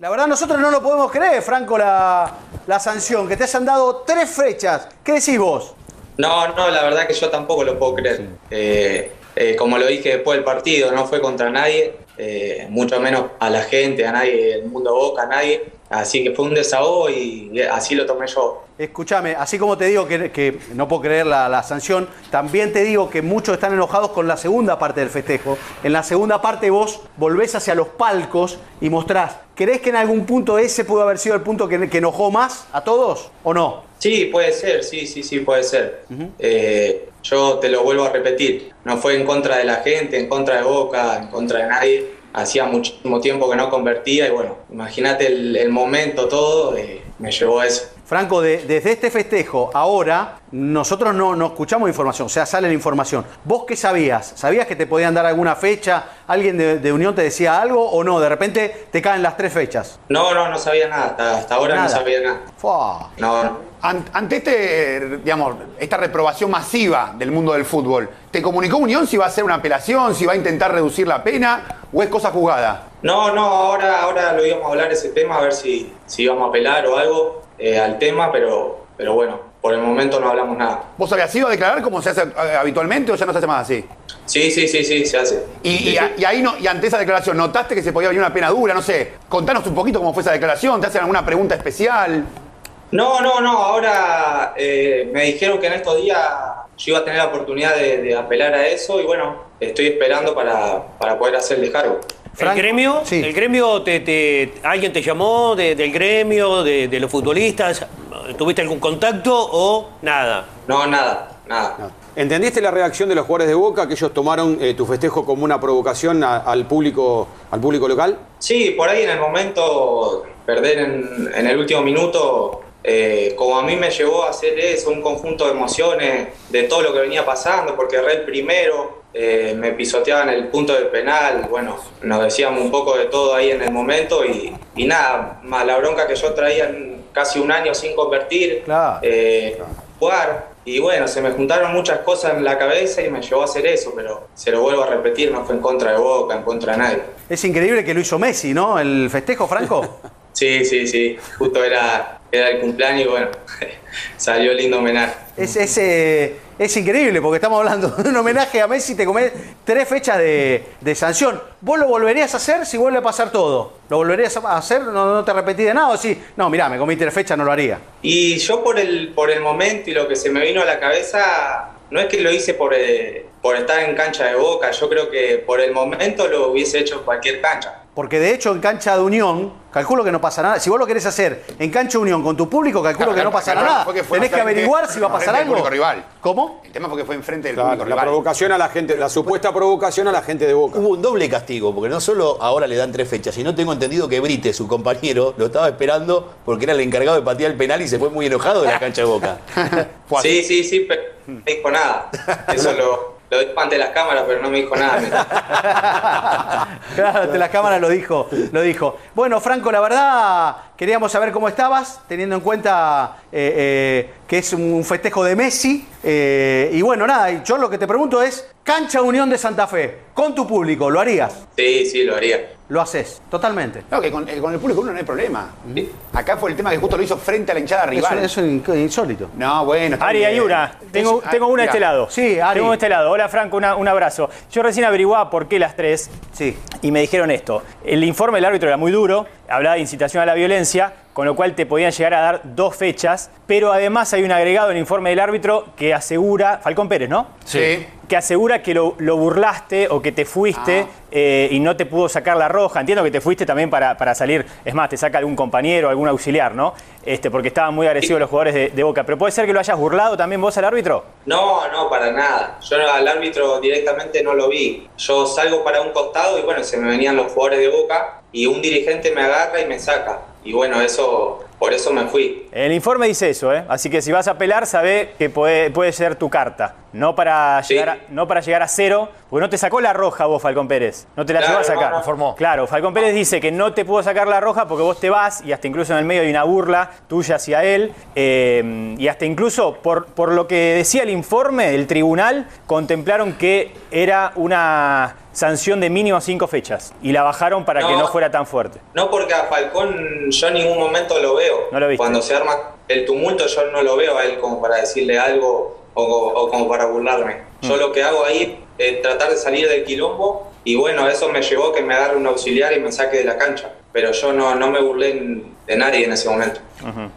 La verdad nosotros no lo podemos creer, Franco, la, la sanción, que te hayan dado tres fechas. ¿Qué decís vos? No, no, la verdad que yo tampoco lo puedo creer. Eh, eh, como lo dije después del partido, no fue contra nadie, eh, mucho menos a la gente, a nadie, el mundo Boca, a nadie. Así que fue un desahogo y así lo tomé yo. Escúchame, así como te digo que, que no puedo creer la, la sanción, también te digo que muchos están enojados con la segunda parte del festejo. En la segunda parte vos volvés hacia los palcos y mostrás. ¿Crees que en algún punto ese pudo haber sido el punto que, que enojó más a todos o no? Sí, puede ser, sí, sí, sí, puede ser. Eh, yo te lo vuelvo a repetir, no fue en contra de la gente, en contra de Boca, en contra de nadie. Hacía muchísimo tiempo que no convertía y bueno, imagínate el, el momento, todo, eh, me llevó a eso. Franco, de- desde este festejo, ahora, nosotros no, no escuchamos información, o sea, sale la información. ¿Vos qué sabías? ¿Sabías que te podían dar alguna fecha? ¿Alguien de, de Unión te decía algo o no? De repente te caen las tres fechas. No, no, no sabía nada, hasta, hasta ahora Nada. no sabía nada. Fua. No, no. An- Ante este, digamos, esta reprobación masiva del mundo del fútbol, ¿te comunicó Unión si va a hacer una apelación, si va a intentar reducir la pena o es cosa jugada? No, no, ahora, ahora lo íbamos a hablar ese tema, a ver si, si íbamos a apelar o algo eh, al tema, pero, pero bueno, por el momento no hablamos nada. ¿Vos habías ido a declarar como se hace eh, habitualmente o ya no se hace más así? Sí, sí, sí, sí, se hace. Y, Sí, y a- y ahí no, y ante esa declaración, ¿notaste que se podía venir una pena dura? No sé, contanos un poquito cómo fue esa declaración, ¿te hacen alguna pregunta especial? No, no, no, ahora eh, me dijeron que en estos días yo iba a tener la oportunidad de, de apelar a eso y bueno, estoy esperando para, para poder hacer el descargo. ¿El gremio? sí. ¿El gremio te, te- alguien te llamó de- del gremio, de, de los futbolistas? ¿Tuviste algún contacto o nada? No, nada, nada. ¿Entendiste la reacción de los jugadores de Boca que ellos tomaron eh, tu festejo como una provocación a- al público al público local? Sí, por ahí en el momento, perder en, en el último minuto, eh, como a mí me llevó a hacer eso, un conjunto de emociones de todo lo que venía pasando, porque erré el primero, eh, me pisoteaban el punto del penal, bueno, nos decíamos un poco de todo ahí en el momento y, y nada, más la bronca que yo traía casi un año sin convertir, Claro, eh, jugar. Y bueno, se me juntaron muchas cosas en la cabeza y me llevó a hacer eso, pero se lo vuelvo a repetir, no fue en contra de Boca, en contra de nadie. Es increíble que lo hizo Messi, ¿no? El festejo, Franco. Sí, sí, sí. Justo era, era el cumpleaños y bueno, salió lindo homenaje. Es, es, eh, es increíble porque estamos hablando de un homenaje a Messi, te comés tres fechas de, sanción. ¿Vos lo volverías a hacer si vuelve a pasar todo? ¿Lo volverías a hacer? ¿No, te arrepentís de nada? ¿O sí? No, mirá, me comí tres fechas, no lo haría. Y yo por el, por el momento y lo que se me vino a la cabeza, no es que lo hice por, eh, por estar en cancha de boca, yo creo que por el momento lo hubiese hecho en cualquier cancha. Porque de hecho en cancha de Unión, calculo que no pasa nada. Si vos lo querés hacer en cancha de Unión con tu público, calculo Claro, que no pasará nada. fue que fue Tenés que averiguar si va a pasar algo. rival. ¿Cómo? El tema fue que fue enfrente del Claro, público la rival. provocación a la gente, la supuesta provocación a la gente de Boca. Hubo un doble castigo, porque no solo ahora le dan tres fechas, sino tengo entendido que Brite, su compañero, lo estaba esperando porque era el encargado de patear el penal y se fue muy enojado de la cancha de Boca. Sí, sí, sí, pero no dijo nada. Eso lo, lo dijo ante las cámaras, pero no me dijo nada. Claro, ante la cámara lo dijo, lo dijo. Bueno, Franco, la verdad, queríamos saber cómo estabas, teniendo en cuenta eh, eh, que es un festejo de Messi. eh, y bueno, nada, y yo lo que te pregunto es, cancha Unión de Santa Fe, con tu público, ¿lo harías? Sí, sí, lo haría. Lo haces, totalmente. No, que con, eh, con el público uno no hay problema. Acá fue el tema que justo lo hizo frente a la hinchada rival. eso es insólito. No, bueno. está Ari, hay una. Tengo, Es- tengo una de este lado. Sí, Ari. Tengo una de este lado. Hola, Franco, una- un abrazo. Yo recién averiguaba por qué las tres Sí. y me dijeron esto. El informe del árbitro era muy duro, hablaba de incitación a la violencia, con lo cual te podían llegar a dar dos fechas, pero además hay un agregado en el informe del árbitro que asegura, Falcón Pérez, ¿no? Sí. Que asegura que lo, lo burlaste o que te fuiste eh, y no te pudo sacar la roja. Entiendo que te fuiste también para, para salir, es más, te saca algún compañero, algún auxiliar, ¿no? Este, porque estaban muy agresivos los jugadores de, de Boca. Pero puede ser que lo hayas burlado también vos al árbitro. No, no, para nada. Yo al árbitro directamente no lo vi. Yo salgo para un costado y bueno, se me venían los jugadores de boca y un dirigente me agarra y me saca. Y bueno, eso por eso me fui. El informe dice eso, ¿eh? Así que si vas a apelar, sabe que puede, puede ser tu carta. No para, Sí. llegar a, no para llegar a cero, porque no te sacó la roja vos, Falcón Pérez. No te la Claro, llegó a sacar. no, no. Informó. Claro, Falcón Pérez dice que no te pudo sacar la roja porque vos te vas y hasta incluso en el medio hay una burla tuya hacia él. eh, y hasta incluso por, por lo que decía el informe del tribunal, contemplaron que era una sanción de mínimo cinco fechas y la bajaron para que No. no fuera tan fuerte. No porque a Falcón yo en ningún momento lo veo. No lo viste. Cuando se arma el tumulto yo no lo veo a él como para decirle algo o, o como para burlarme. Yo lo que hago ahí es tratar de salir del quilombo y bueno, eso me llevó a que me agarre un auxiliar y me saque de la cancha. Pero yo no, no me burlé de nadie en ese momento.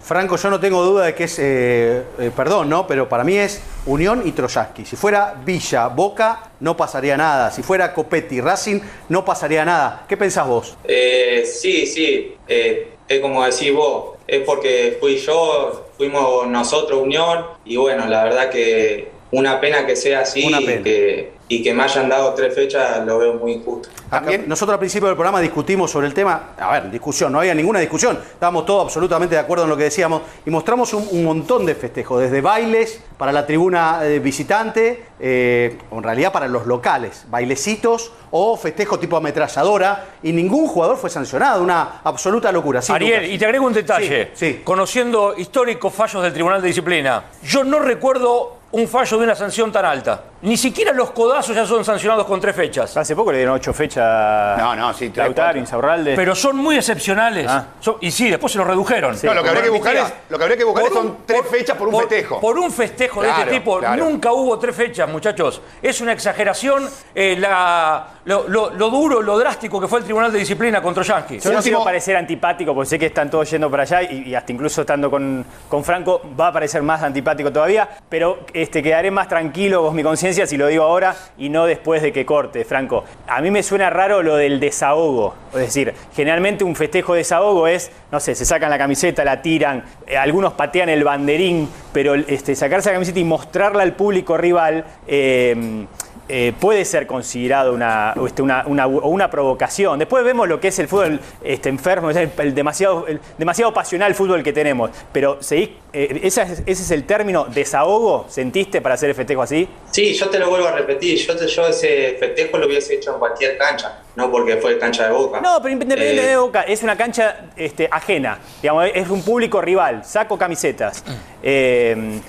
Franco, yo no tengo duda de que es, eh, eh, perdón, ¿no? Pero para mí es Unión y Troyaski. Si fuera Villa, Boca, no pasaría nada. Si fuera Copetti, Racing, no pasaría nada. ¿Qué pensás vos? Eh, sí, sí, eh, es como decís vos, es porque fui yo, fuimos nosotros, Unión, y bueno, la verdad que una pena que sea así Una pena. que, y que me hayan dado tres fechas lo veo muy injusto. También- nosotros al principio del programa discutimos sobre el tema, a ver, discusión, no había ninguna discusión, estábamos todos absolutamente de acuerdo en lo que decíamos y mostramos un, un montón de festejos, desde bailes para la tribuna eh, visitante, eh, o en realidad para los locales, bailecitos o festejos tipo ametralladora y ningún jugador fue sancionado, una absoluta locura. Sí, Ariel, Lucas. y te agrego un detalle. Sí, sí. Conociendo históricos fallos del Tribunal de Disciplina, yo no recuerdo un fallo de una sanción tan alta. Ni siquiera los codazos ya son sancionados con tres fechas. Hace poco le dieron ocho fechas No, no, sí, tres, Lautaro, cuatro. Insaurralde. Pero son muy excepcionales. Ah. Son- y sí, después se los redujeron. No, lo que habría que buscar es, lo que habría que buscar Por son tres por- fechas por un festejo. Por un festejo de Claro, este tipo, claro. nunca hubo tres fechas, muchachos. Es una exageración eh, la- lo, lo- lo duro, lo drástico que fue el Tribunal de Disciplina contra Yankee. Yo no último- quiero parecer antipático, porque sé que están todos yendo para allá y, y hasta incluso estando con, con Franco va a parecer más antipático todavía, pero este, quedaré más tranquilo con mi conciencia si lo digo ahora y no después de que corte, Franco. A mí me suena raro lo del desahogo. Es decir, generalmente un festejo de desahogo es, no sé, se sacan la camiseta, la tiran, eh, algunos patean el banderín, pero este, sacarse la camiseta y mostrarla al público rival. eh, eh, puede ser considerado una, este, una, una- una provocación. Después vemos lo que es el fútbol este, enfermo, el, el demasiado, el demasiado pasional fútbol que tenemos. Pero seguís, eh, esa es- ese es el término desahogo, ¿sentiste para hacer el festejo así? Sí, yo te lo vuelvo a repetir, yo, te- yo ese festejo lo hubiese hecho en cualquier cancha, no porque fue cancha de boca. No, pero independiente Eh, de Boca, es una cancha este, ajena. Digamos, es un público rival, saco camisetas. Eh, eh,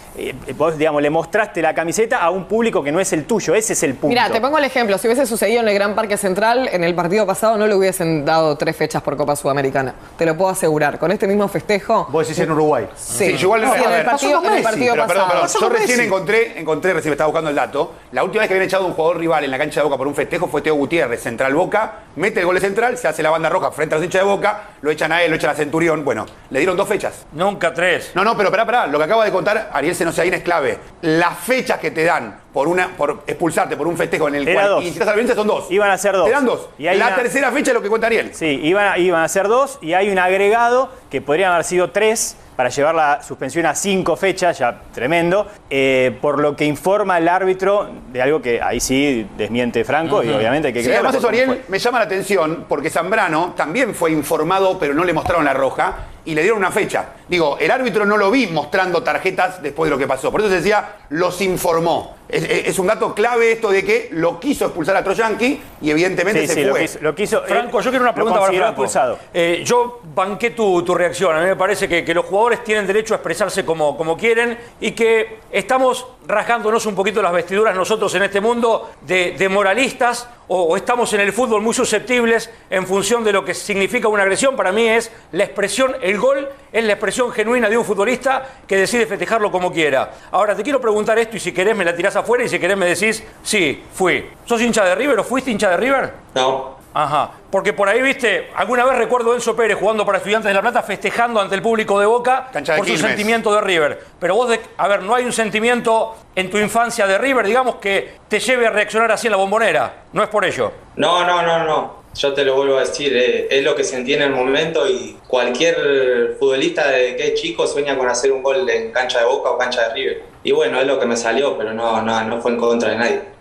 vos, digamos, le mostraste la camiseta a un público que no es el tuyo, ese es el punto. Mira, te pongo el ejemplo. Si hubiese sucedido en el Gran Parque Central, en el partido pasado no le hubiesen dado tres fechas por Copa Sudamericana. Te lo puedo asegurar. Con este mismo festejo. Vos decís en Uruguay. Sí, Sí, yo igual Sí, en el partido, en el partido Pero, perdón, pasado. perdón. Yo recién Messi. encontré, encontré, recién me estaba buscando el dato. La última vez que habían echado un jugador rival en la cancha de Boca por un festejo fue Teo Gutiérrez, Central Boca, mete el gol de Central, se hace la banda roja frente a los hinchas de Boca, lo echan a él, lo echan a Centurión. Bueno, le dieron dos fechas. Nunca tres. No, no, pero pará, pará. Lo que acaba de contar Ariel Senosiaín es clave. Las fechas que te dan por una por expulsarte por un festejo en el Era cual dos. incitas a la violencia son dos. Iban a ser dos. Te dan dos. Y hay la una- tercera fecha es lo que cuenta Ariel. Sí, iban a, iban a ser dos y hay un agregado que podrían haber sido tres para llevar la suspensión a cinco fechas, ya tremendo, eh, por lo que informa el árbitro de algo que ahí sí desmiente Franco y obviamente hay que Sí, creerlo además eso, Ariel, me llama la atención porque Zambrano también fue informado, pero no le mostraron la roja y le dieron una fecha. Digo, el árbitro no lo vi mostrando tarjetas después de lo que pasó. Por eso se decía, los informó. Es, un dato clave esto de que lo quiso expulsar a Troyanqui y evidentemente Sí, se sí, lo fue. quiso, lo quiso- Franco, él yo quiero una pregunta para Franco. expulsado. Eh, yo banqué tu, tu reacción. A mí me parece que, que los jugadores tienen derecho a expresarse como, como quieren y que estamos rasgándonos un poquito las vestiduras nosotros en este mundo de, de moralistas o, o estamos en el fútbol muy susceptibles en función de lo que significa una agresión. Para mí es la expresión, el gol es la expresión genuina de un futbolista que decide festejarlo como quiera. Ahora te quiero preguntar esto y si querés me la tirás afuera y si querés me decís, sí, fui. ¿Sos hincha de River o fuiste hincha de River? No, Ajá, porque por ahí, viste, alguna vez recuerdo a Enzo Pérez jugando para Estudiantes de La Plata, festejando ante el público de Boca de por su sentimiento de River. Pero vos, de- a ver, no hay un sentimiento en tu infancia de River, digamos, que te lleve a reaccionar así en la bombonera. No es por ello. no, no, no, no. Yo te lo vuelvo a decir, eh, es lo que sentí en el momento y cualquier futbolista desde que es chico sueña con hacer un gol en cancha de Boca o cancha de River. Y bueno, es lo que me salió, pero no, no, no fue en contra de nadie.